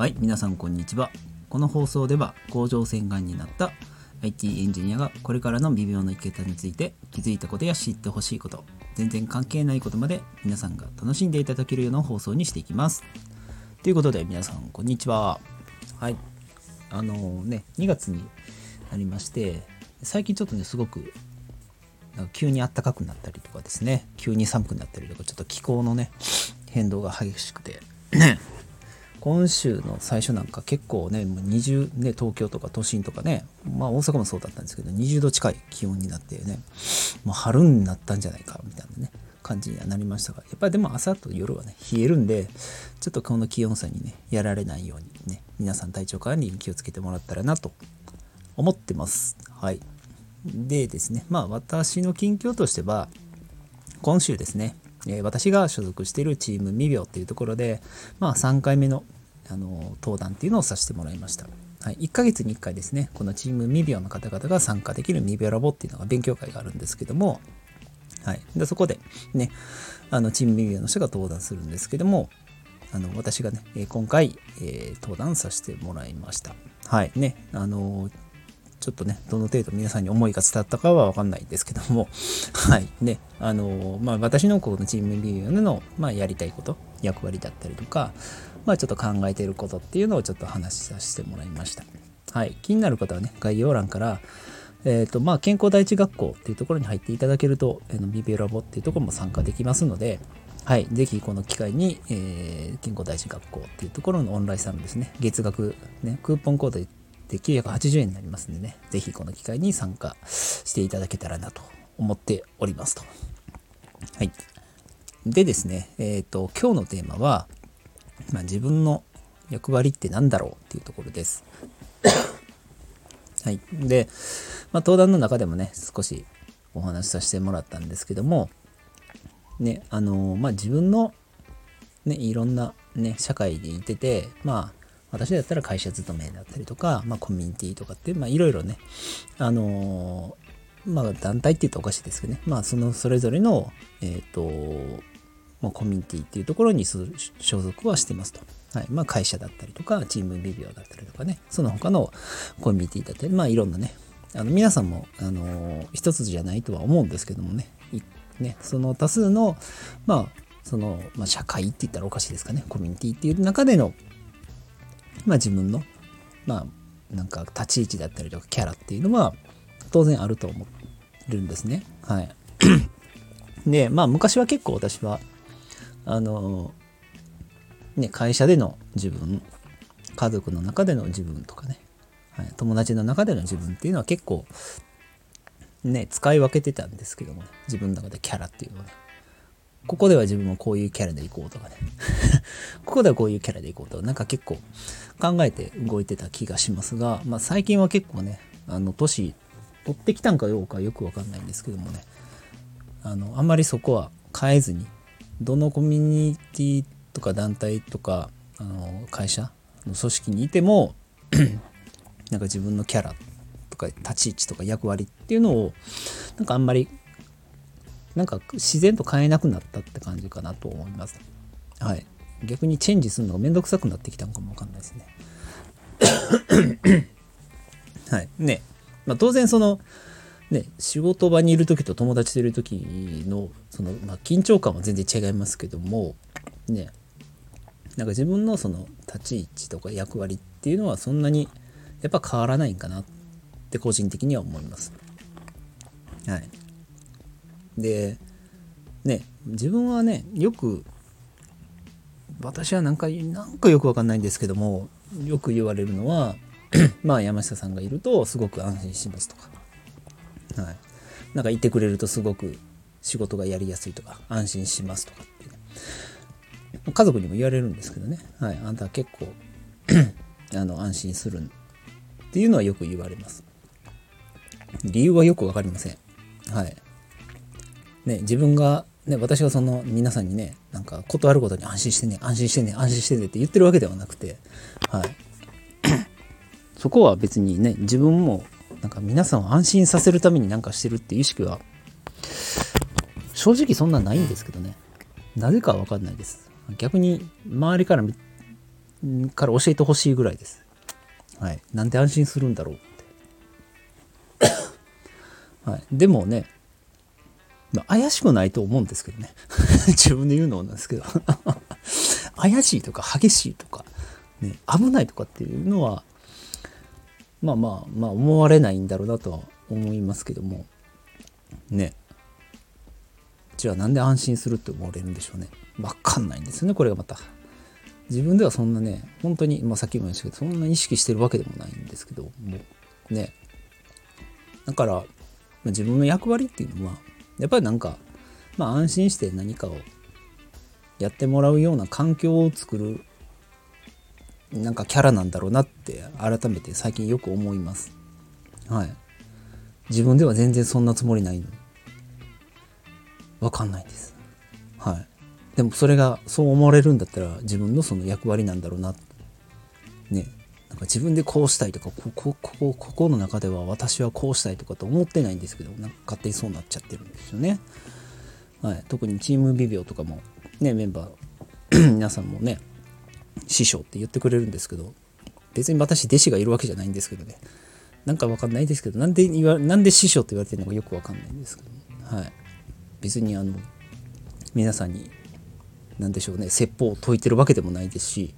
はい、皆さんこんにちは。この放送では甲状腺がんになった IT エンジニアがこれからの微妙な生き方について気づいたことや知ってほしいこと、全然関係ないことまで皆さんが楽しんでいただけるような放送にしていきます。ということで皆さんこんにちは。はい。あのね、2月になりまして、最近ちょっとね、すごくなんか急に暖かくなったりとかですね、急に寒くなったりとか、ちょっと気候のね、変動が激しくて、今週の最初なんか結構ね、もう20ね、東京とか都心とかね、まあ大阪もそうだったんですけど、20度近い気温になってね、もう春になったんじゃないかみたいなね、感じにはなりましたが、やっぱりでも朝と夜はね、冷えるんで、ちょっとこの気温差にね、やられないようにね、皆さん体調管理に気をつけてもらったらなと思ってます。はい。でですね、まあ私の近況としては、今週ですね、え私が所属しているチーム未病っていうところで、まあ3回目の、あの登壇っていうのをさせてもらいました。はい、1ヶ月に1回ですね、このチーム未病の方々が参加できる未病ラボっていうのが勉強会があるんですけども、はい、でそこでね、あのチーム未病の人が登壇するんですけども、あの私がね、今回、えー登壇させてもらいました。はい、ね、あのーちょっとね、どの程度皆さんに思いが伝わったかはわかんないんですけども、はい。ね、あのまあ私のこのチームビューの、まあやりたいこと、役割だったりとか、まあちょっと考えていることっていうのをちょっと話しさせてもらいました。はい。気になる方はね、概要欄から、えっ、と、まあ健康第一学校っていうところに入っていただけると、あのビビラボっていうところも参加できますので、はい。ぜひこの機会に、えー健康第一学校っていうところのオンラインサロンですね、月額、ね、クーポンコードで980円になりますんでね、ぜひこの機会に参加していただけたらなと思っておりますと。はい。でですね、えっ、と、今日のテーマは、まあ、自分の役割って何だろうっていうところです。はい。で、まあ、登壇の中でもね、少しお話しさせてもらったんですけども、ね、あのまあ、自分の、ね、いろんな、ね、社会にいてて、まあ、私だったら会社勤めだったりとか、まあ、コミュニティとかって、まあ、いろいろね、あのまあ、団体って言うとおかしいですけどね、まあ、そのそれぞれの、えっ、と、まあ、コミュニティっていうところに所属はしてますと。はい。まあ、会社だったりとか、チームビビオだったりとかね、その他のコミュニティだったり、まあ、いろんなね、あの皆さんも、あの一つじゃないとは思うんですけどもね、いねその多数の、まあ、その、まあ、社会って言ったらおかしいですかね、コミュニティっていう中での、まあ、自分の、まあ、なんか立ち位置だったりとかキャラっていうのは当然あると思ってるんですね。はい。で、まあ昔は結構私は、あの、ね、会社での自分、家族の中での自分とかね、はい、友達の中での自分っていうのは結構、ね、使い分けてたんですけどもね、自分の中でキャラっていうのはね。ここでは自分もこういうキャラでいこうとかね。ここではこういうキャラでいこうとか、なんか結構考えて動いてた気がしますが、まあ最近は結構ね、あの、年取ってきたんかどうかよくわかんないんですけどもね、あの、あんまりそこは変えずに、どのコミュニティとか団体とか、あの、会社の組織にいても、なんか自分のキャラとか立ち位置とか役割っていうのを、なんかあんまりなんか自然と変えなくなったって感じかなと思います。はい。逆にチェンジするのがめんどくさくなってきたのかもわかんないですね。はい。ね。まあ当然その、ね、仕事場にいる時と友達といる時の、その、まあ緊張感は全然違いますけども、ね。なんか自分のその立ち位置とか役割っていうのはそんなにやっぱ変わらないんかなって個人的には思います。はい。でね自分はねよく私はなんかなんかよくわかんないんですけどもよく言われるのは まあ山下さんがいるとすごく安心しますとか、はい、なんかいてくれるとすごく仕事がやりやすいとか安心しますとかって、ね、家族にも言われるんですけどね、はい、あんたは結構 あの安心するっていうのはよく言われます。理由はよくわかりません。はい。ね、自分が、ね、私がその皆さんにね、なんか断ることに安心してね、安心してね、安心してねって言ってるわけではなくて、はい。そこは別にね、自分も、なんか皆さんを安心させるためになんかしてるっていう意識は、正直そんなないんですけどね。なぜかわかんないです。逆に周りからから教えてほしいぐらいです。はい。なんで安心するんだろうって。はい。でもね、まあ、怪しくないと思うんですけどね。自分で言うのなんですけど。怪しいとか激しいとか、ね、危ないとかっていうのは、まあまあまあ思われないんだろうなとは思いますけども、ね。じゃあなんで安心するって思われるんでしょうね。わかんないんですよね、これがまた。自分ではそんなね、本当に、まあさっきも言いましたけど、そんな意識してるわけでもないんですけど、もね。だから、自分の役割っていうのは、やっぱりなんか、まあ安心して何かをやってもらうような環境を作る、なんかキャラなんだろうなって改めて最近よく思います。はい。自分では全然そんなつもりないのに。わかんないです。はい。でもそれがそう思われるんだったら自分のその役割なんだろうな。ね。なんか自分でこうしたいとか、ここ、ここ、ここの中では私はこうしたいとかと思ってないんですけど、なんか勝手にそうなっちゃってるんですよね。はい。特にチームビビオとかも、ね、メンバー、皆さんもね、師匠って言ってくれるんですけど、別に私弟子がいるわけじゃないんですけどね。なんかわかんないですけど、なんで言わ、なんで師匠って言われてるのかよくわかんないんですけど、はい。別にあの、皆さんに、何でしょうね、説法を説いてるわけでもないですし、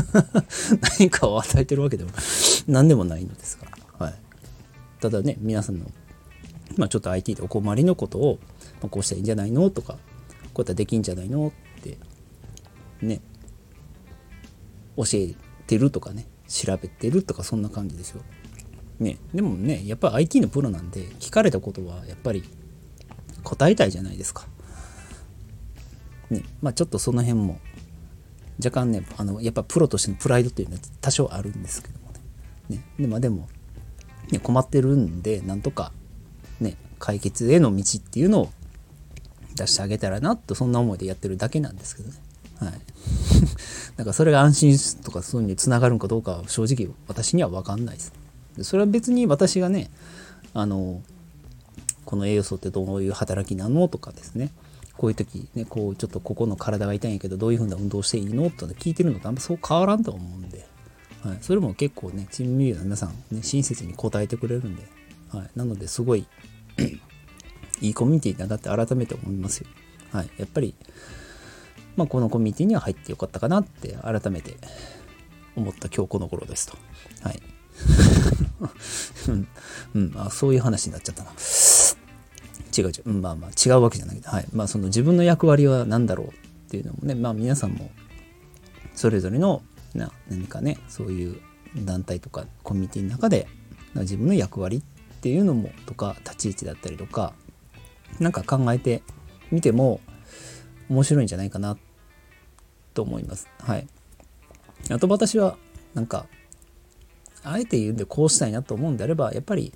何かを与えてるわけでも何でもないのですから、はい。ただね、皆さんの、まあちょっと IT でお困りのことを、まあ、こうしたらいいんじゃないのとか、こうやったらできんじゃないのって、ね、教えてるとかね、調べてるとかそんな感じですよ。ね、でもね、やっぱり IT のプロなんで、聞かれたことはやっぱり答えたいじゃないですか。ね、まあちょっとその辺も若干ね、あのやっぱプロとしてのプライドっていうのは多少あるんですけどもね。ねでまあでも、ね、困ってるんで、なんとかね、解決への道っていうのを出してあげたらなと、そんな思いでやってるだけなんですけどね。はい。だかそれが安心とかそういうのにつながるのかどうかは正直私には分かんないです。でそれは別に私がね、あの、この栄養素ってどういう働きなのとかですね、こういう時ね、こうちょっとここの体が痛いんやけど、どういうふうな運動していいのと聞いてるのとあんまそう変わらんと思うんで、はい、それも結構ね、チームミューの皆さん、ね、親切に答えてくれるんで、はい、なのですごい いいコミュニティだなって改めて思いますよ。はい、やっぱり、まあ、このコミュニティには入ってよかったかなって改めて思った今日この頃ですと。はい。うん、あ、そういう話になっちゃったな。違う違う、まあまあ違うわけじゃないけど、はい。まあその自分の役割は何だろうっていうのもね、まあ皆さんもそれぞれのな何かね、そういう団体とかコミュニティの中で自分の役割っていうのもとか立ち位置だったりとか、なんか考えてみても面白いんじゃないかなと思います。はい。あと私はなんかあえて言うんでこうしたいなと思うんであればやっぱり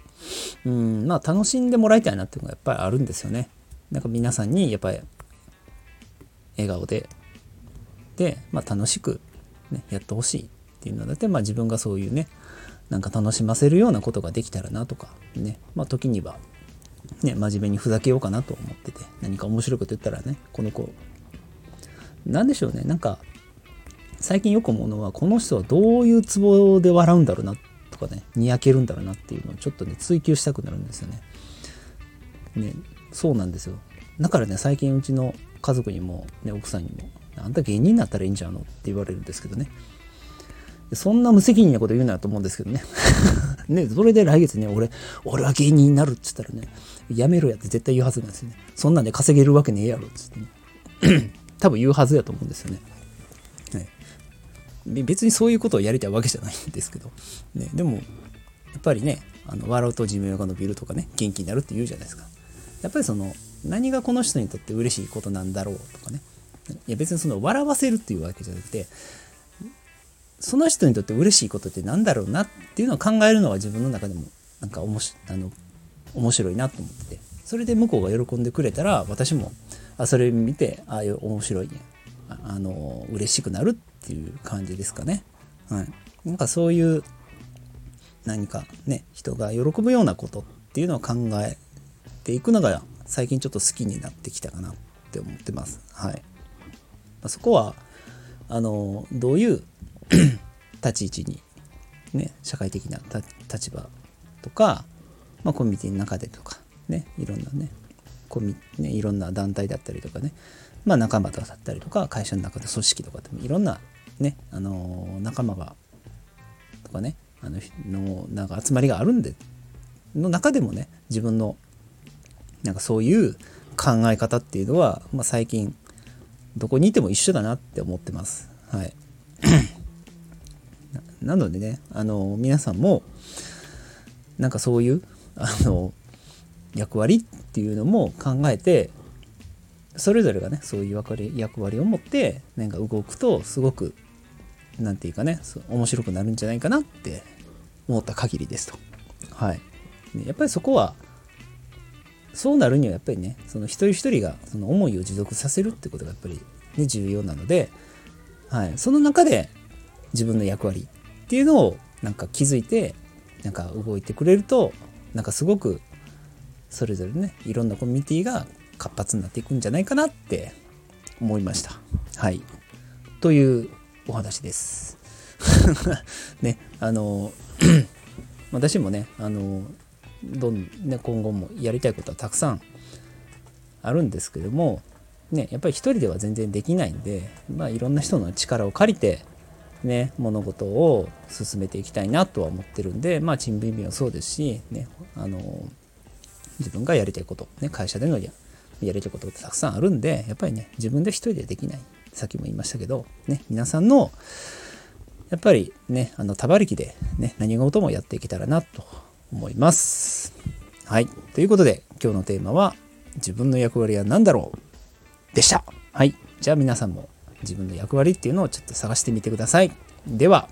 うんまあ楽しんでもらいたいなっていうのがやっぱりあるんですよね。なんか皆さんにやっぱり笑顔でで、まあ、楽しく、ね、やってほしいっていうのだって、まあ、自分がそういうねなんか楽しませるようなことができたらなとかねまあ時にはね真面目にふざけようかなと思ってて何か面白いこと言ったらねこの子なんでしょうねなんか最近よく思うのはこの人はどういうツボで笑うんだろうなとかねにやけるんだろうなっていうのをちょっとね追求したくなるんですよね。ねそうなんですよ。だからね最近うちの家族にも、ね、奥さんにも「あんた芸人になったらいいんじゃんの?」って言われるんですけどね。そんな無責任なこと言うなと思うんですけどね。ねそれで来月ね俺俺は芸人になるって言ったらねやめろやって絶対言うはずなんですよねそんなんで稼げるわけねえやろっつってね。多分言うはずやと思うんですよね。別にそういうことをやりたいわけじゃないんですけど、ね、でもやっぱりねあの笑うと寿命が伸びるとかね元気になるって言うじゃないですか。やっぱりその何がこの人にとって嬉しいことなんだろうとかね。いや別にその笑わせるっていうわけじゃなくてその人にとって嬉しいことってなんだろうなっていうのを考えるのは自分の中でもなんかおもしあの面白いなと思ってて。それで向こうが喜んでくれたら私もあそれ見てああいう面白いね。ああの嬉しくなるっていう感じですかね。はい、なんかそういう何かね人が喜ぶようなことっていうのを考えていくのが最近ちょっと好きになってきたかなって思ってます。はい。ま、そこはあのどういう 立ち位置に、ね、社会的な立場とか、まあ、コミュニティの中でとか、ね、いろんなねコミ、ね、いろんな団体だったりとかね、まあ、仲間だったりとか会社の中で組織とかでもいろんな、ね、あの仲間がとかねあののなんか集まりがあるんでの中でもね自分のなんかそういう考え方っていうのは、まあ、最近どこにいても一緒だなって思ってます。はいなのでねあの皆さんもなんかそういうあの役割っていうのも考えてそれぞれがねそういう役割役割を持ってなんか動くとすごく何て言うかね面白くなるんじゃないかなって思った限りですと。はい。やっぱりそこはそうなるにはやっぱりねその一人一人がその思いを持続させるってことがやっぱり、ね、重要なので、はい、その中で自分の役割っていうのをなんか気づいてなんか動いてくれるとなんかすごくそれぞれねいろんなコミュニティが活発になっていくんじゃないかなって思いました。はい。というお話です。ね、あの 私もね、あのどんね、今後もやりたいことはたくさんあるんですけども、ね、やっぱり一人では全然できないんで、まあ、いろんな人の力を借りて、ね、物事を進めていきたいなとは思ってるんで、まあ、チームビンビンはそうですし、ね、あの自分がやりたいこと、ね、会社でのややりたいことってたくさんあるんで、やっぱりね、自分で一人でできない。さっきも言いましたけど、ね、皆さんの、やっぱりね、あの、たばりきでね、何事もやっていけたらなと思います。はい。ということで、今日のテーマは、自分の役割は何だろうでした。はい。じゃあ皆さんも自分の役割っていうのをちょっと探してみてください。では、